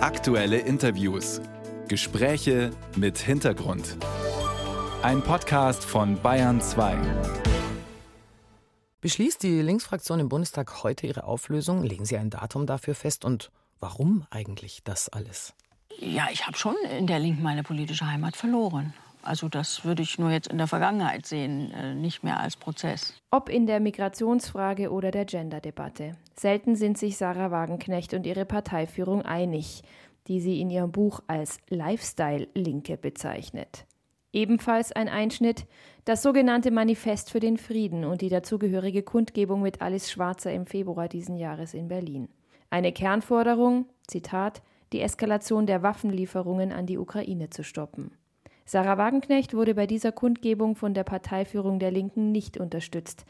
Aktuelle Interviews. Gespräche mit Hintergrund. Ein Podcast von Bayern 2. Beschließt die Linksfraktion im Bundestag heute ihre Auflösung? Legen Sie ein Datum dafür fest? Und warum eigentlich das alles? Ja, ich habe schon in der Linken meine politische Heimat verloren. Also das würde ich nur jetzt in der Vergangenheit sehen, äh, nicht mehr als Prozess. Ob in der Migrationsfrage oder der Gender-Debatte. Selten sind sich Sarah Wagenknecht und ihre Parteiführung einig, die sie in ihrem Buch als Lifestyle-Linke bezeichnet. Ebenfalls ein Einschnitt, das sogenannte Manifest für den Frieden und die dazugehörige Kundgebung mit Alice Schwarzer im Februar diesen Jahres in Berlin. Eine Kernforderung, Zitat, die Eskalation der Waffenlieferungen an die Ukraine zu stoppen. Sarah Wagenknecht wurde bei dieser Kundgebung von der Parteiführung der Linken nicht unterstützt.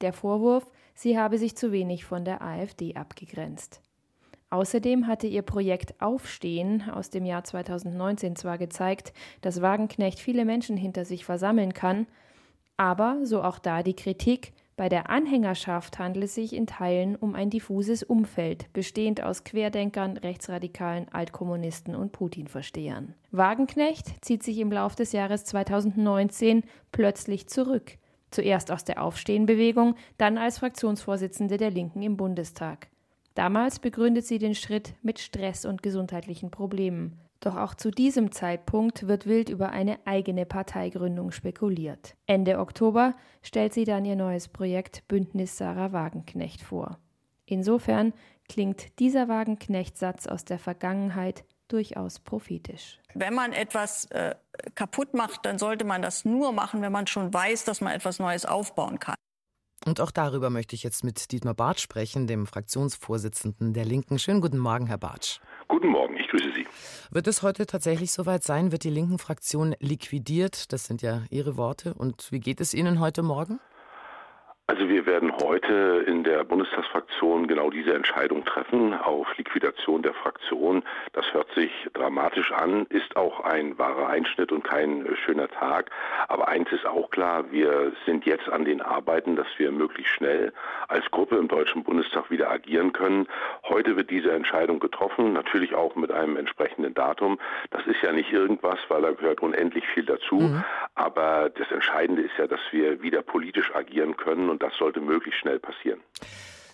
Der Vorwurf, sie habe sich zu wenig von der AfD abgegrenzt. Außerdem hatte ihr Projekt Aufstehen aus dem Jahr 2019 zwar gezeigt, dass Wagenknecht viele Menschen hinter sich versammeln kann, aber, so auch da die Kritik, bei der Anhängerschaft handelt es sich in Teilen um ein diffuses Umfeld, bestehend aus Querdenkern, Rechtsradikalen, Altkommunisten und Putin-Verstehern. Wagenknecht zieht sich im Lauf des Jahres 2019 plötzlich zurück. Zuerst aus der Aufstehenbewegung, dann als Fraktionsvorsitzende der Linken im Bundestag. Damals begründet sie den Schritt mit Stress und gesundheitlichen Problemen. Doch auch zu diesem Zeitpunkt wird wild über eine eigene Parteigründung spekuliert. Ende Oktober stellt sie dann ihr neues Projekt Bündnis Sarah Wagenknecht vor. Insofern klingt dieser Wagenknecht-Satz aus der Vergangenheit durchaus prophetisch. Wenn man etwas äh, kaputt macht, dann sollte man das nur machen, wenn man schon weiß, dass man etwas Neues aufbauen kann. Und auch darüber möchte ich jetzt mit Dietmar Bartsch sprechen, dem Fraktionsvorsitzenden der Linken. Schönen guten Morgen, Herr Bartsch. Guten Morgen, ich grüße Sie. Wird es heute tatsächlich soweit sein? Wird die linken Fraktion liquidiert? Das sind ja Ihre Worte. Und wie geht es Ihnen heute Morgen? Also wir werden heute in der Bundestagsfraktion genau diese Entscheidung treffen auf Liquidation der Fraktion. Das hört sich dramatisch an, ist auch ein wahrer Einschnitt und kein schöner Tag. Aber eins ist auch klar, wir sind jetzt an den Arbeiten, dass wir möglichst schnell als Gruppe im Deutschen Bundestag wieder agieren können. Heute wird diese Entscheidung getroffen, natürlich auch mit einem entsprechenden Datum. Das ist ja nicht irgendwas, weil da gehört unendlich viel dazu. Mhm. Aber das Entscheidende ist ja, dass wir wieder politisch agieren können und das sollte möglichst schnell passieren.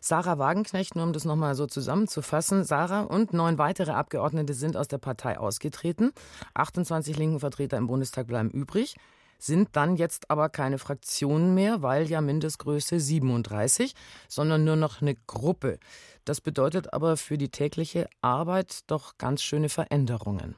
Sarah Wagenknecht, nur um das nochmal so zusammenzufassen, Sarah und neun weitere Abgeordnete sind aus der Partei ausgetreten. 28 linken Vertreter im Bundestag bleiben übrig, sind dann jetzt aber keine Fraktion mehr, weil ja Mindestgröße 37, sondern nur noch eine Gruppe. Das bedeutet aber für die tägliche Arbeit doch ganz schöne Veränderungen.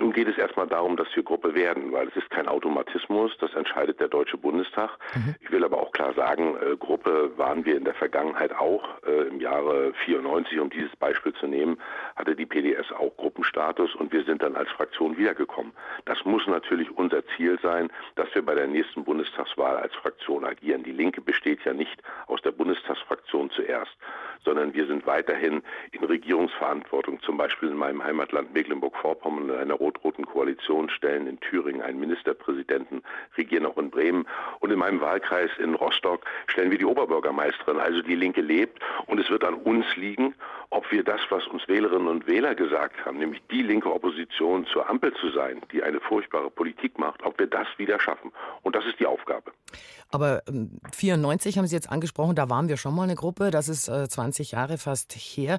Nun geht es erstmal darum, dass wir Gruppe werden, weil es ist kein Automatismus, das entscheidet der Deutsche Bundestag. Mhm. Ich will aber auch klar sagen, äh, Gruppe waren wir in der Vergangenheit auch. Äh, Im Jahre 94, um dieses Beispiel zu nehmen, hatte die PDS auch Gruppenstatus und wir sind dann als Fraktion wiedergekommen. Das muss natürlich unser Ziel sein, dass wir bei der nächsten Bundestagswahl als Fraktion agieren. Die Linke besteht ja nicht aus der Bundestagsfraktion zuerst, sondern wir sind weiterhin in Regierungsverantwortung, zum Beispiel in meinem Heimatland Mecklenburg-Vorpommern in einer rot-roten Koalition, stellen in Thüringen einen Ministerpräsidenten, regieren auch in Bremen. Und in meinem Wahlkreis in Rostock stellen wir die Oberbürgermeisterin. Also die Linke lebt und es wird an uns liegen, ob wir das, was uns Wählerinnen und Wähler gesagt haben, nämlich die linke Opposition zur Ampel zu sein, die eine furchtbare Politik macht, ob wir das wieder schaffen. Und das ist die Aufgabe. Aber 94 ähm, haben Sie jetzt angesprochen, da waren wir schon mal eine Gruppe. Das ist 20 äh, Jahre fast her.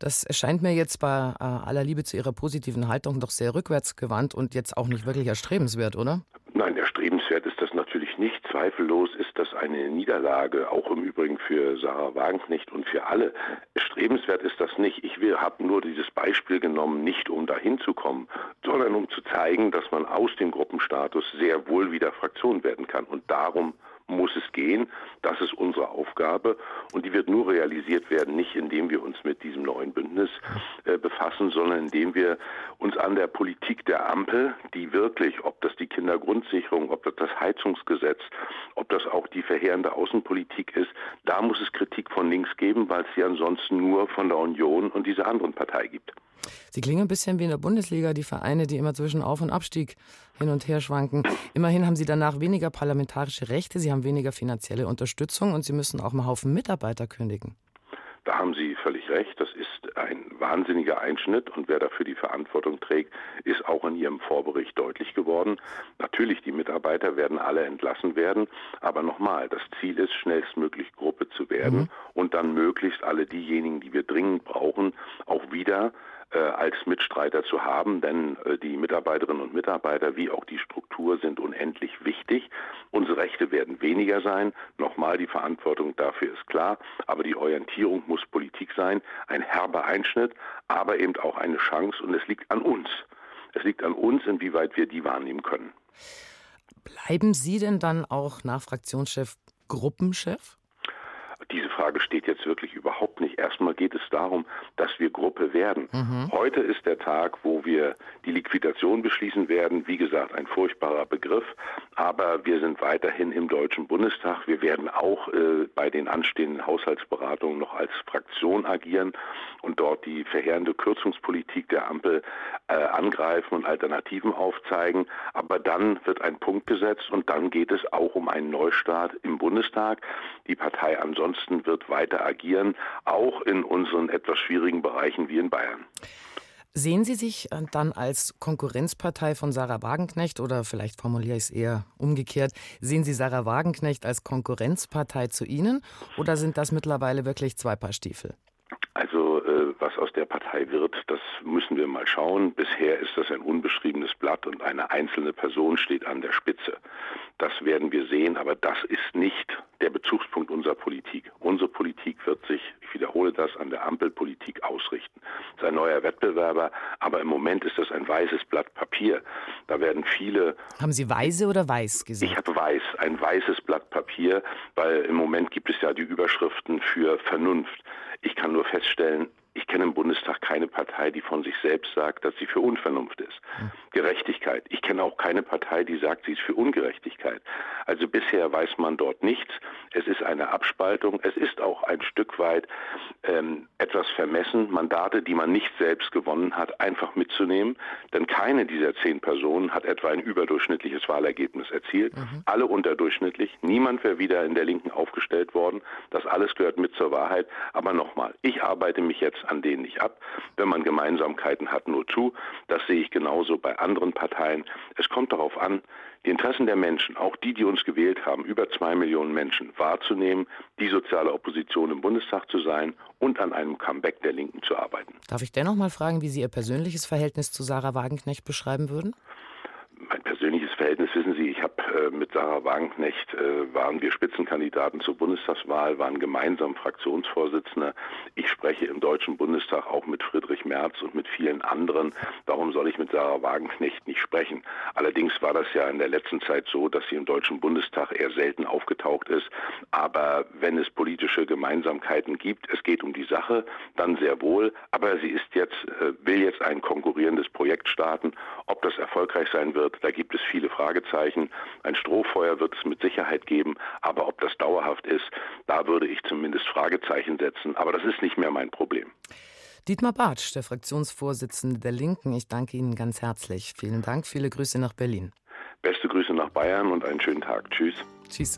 Das erscheint mir jetzt bei äh, aller Liebe zu Ihrer positiven Haltung doch sehr rückwärtsgewandt und jetzt auch nicht wirklich erstrebenswert, oder? Nein, erstrebenswert ist das natürlich nicht. Zweifellos ist das eine Niederlage, auch im Übrigen für Sarah Wagenknecht und für alle. Erstrebenswert ist das nicht. Ich habe nur dieses Beispiel genommen, nicht um dahin zu kommen, sondern um zu zeigen, dass man aus dem Gruppenstatus sehr wohl wieder Fraktion werden kann. Und darum muss es gehen. Das ist unsere Aufgabe und die wird nur realisiert werden, nicht indem wir uns mit diesem neuen Bündnis äh, befassen, sondern indem wir uns an der Politik der Ampel, die wirklich, ob das die Kindergrundsicherung, ob das das Heizungsgesetz, ob das auch die verheerende Außenpolitik ist, da muss es Kritik von links geben, weil es sie ansonsten nur von der Union und dieser anderen Partei gibt. Sie klingen ein bisschen wie in der Bundesliga, die Vereine, die immer zwischen Auf- und Abstieg hin und her schwanken. Immerhin haben sie danach weniger parlamentarische Rechte, sie haben weniger finanzielle Unterstützung und sie müssen auch einen Haufen Mitarbeiter kündigen. Da haben Sie völlig recht. Das ist ein wahnsinniger Einschnitt und wer dafür die Verantwortung trägt, ist auch in Ihrem Vorbericht deutlich geworden. Natürlich, die Mitarbeiter werden alle entlassen werden, aber nochmal, das Ziel ist, schnellstmöglich Gruppe zu werden mhm. und dann möglichst alle diejenigen, die wir dringend brauchen, auch wieder äh, als Mitstreiter zu haben, denn äh, die Mitarbeiterinnen und Mitarbeiter wie auch die Struktur sind unendlich wichtig. Unsere Rechte werden weniger sein. Nochmal, die Verantwortung dafür ist klar, aber die Orientierung muss Politik sein. Ein herber Einschnitt, aber eben auch eine Chance und es liegt an uns. Es liegt an uns, inwieweit wir die wahrnehmen können. Bleiben Sie denn dann auch nach Fraktionschef Gruppenchef? Frage steht jetzt wirklich überhaupt nicht. Erstmal geht es darum, dass wir Gruppe werden. Mhm. Heute ist der Tag, wo wir die Liquidation beschließen werden. Wie gesagt, ein furchtbarer Begriff, aber wir sind weiterhin im Deutschen Bundestag. Wir werden auch äh, bei den anstehenden Haushaltsberatungen noch als Fraktion agieren und dort die verheerende Kürzungspolitik der Ampel äh, angreifen und Alternativen aufzeigen. Aber dann wird ein Punkt gesetzt und dann geht es auch um einen Neustart im Bundestag. Die Partei ansonsten wird weiter agieren, auch in unseren etwas schwierigen Bereichen wie in Bayern. Sehen Sie sich äh, dann als Konkurrenzpartei von Sarah Wagenknecht oder vielleicht formuliere ich es eher umgekehrt, sehen Sie Sarah Wagenknecht als Konkurrenzpartei zu Ihnen oder sind das mittlerweile wirklich zwei Paar Stiefel? Also äh, was aus der Partei wird, das müssen wir mal schauen. Bisher ist das ein unbeschriebenes Blatt und eine einzelne Person steht an der Spitze. Das werden wir sehen, aber das ist nicht der Bezugspunkt unserer Politik. Unsere Politik wird sich, ich wiederhole das, an der Ampelpolitik ausrichten. Ein neuer Wettbewerber, aber im Moment ist das ein weißes Blatt Papier. Da werden viele. Haben Sie weise oder weiß gesagt? Ich habe weiß, ein weißes Blatt Papier, weil im Moment gibt es ja die Überschriften für Vernunft. Ich kann nur feststellen, ich kenne im Bundestag keine Partei, die von sich selbst sagt, dass sie für Unvernunft ist. Hm. Gerechtigkeit. Ich kenne auch keine Partei, die sagt, sie ist für Ungerechtigkeit. Also bisher weiß man dort nichts. Es ist eine Abspaltung. Es ist auch ein Stück weit ähm, etwas vermessen, Mandate, die man nicht selbst gewonnen hat, einfach mitzunehmen. Denn keine dieser zehn Personen hat etwa ein überdurchschnittliches Wahlergebnis erzielt. Mhm. Alle unterdurchschnittlich. Niemand wäre wieder in der Linken aufgestellt worden. Das alles gehört mit zur Wahrheit. Aber nochmal, ich arbeite mich jetzt an denen nicht ab. Wenn man Gemeinsamkeiten hat, nur zu. Das sehe ich genauso bei anderen Parteien. Es kommt darauf an, die Interessen der Menschen, auch die, die uns gewählt haben, über zwei Millionen Menschen wahrzunehmen, die soziale Opposition im Bundestag zu sein und an einem Comeback der Linken zu arbeiten. Darf ich dennoch mal fragen, wie Sie Ihr persönliches Verhältnis zu Sarah Wagenknecht beschreiben würden? Mein persönliches Verhältnis, wissen Sie, ich habe äh, mit Sarah Wagenknecht, äh, waren wir Spitzenkandidaten zur Bundestagswahl, waren gemeinsam Fraktionsvorsitzende. Ich spreche im Deutschen Bundestag auch mit Friedrich Merz und mit vielen anderen. Warum soll ich mit Sarah Wagenknecht nicht sprechen? Allerdings war das ja in der letzten Zeit so, dass sie im Deutschen Bundestag eher selten aufgetaucht ist. Aber wenn es politische Gemeinsamkeiten gibt, es geht um die Sache, dann sehr wohl. Aber sie ist jetzt, äh, will jetzt ein konkurrierendes Projekt starten. Ob das erfolgreich sein wird, da gibt es viele Fragezeichen. Ein Strohfeuer wird es mit Sicherheit geben, aber ob das dauerhaft ist, da würde ich zumindest Fragezeichen setzen. Aber das ist nicht mehr mein Problem. Dietmar Bartsch, der Fraktionsvorsitzende der Linken, ich danke Ihnen ganz herzlich. Vielen Dank, viele Grüße nach Berlin. Beste Grüße nach Bayern und einen schönen Tag. Tschüss. Tschüss.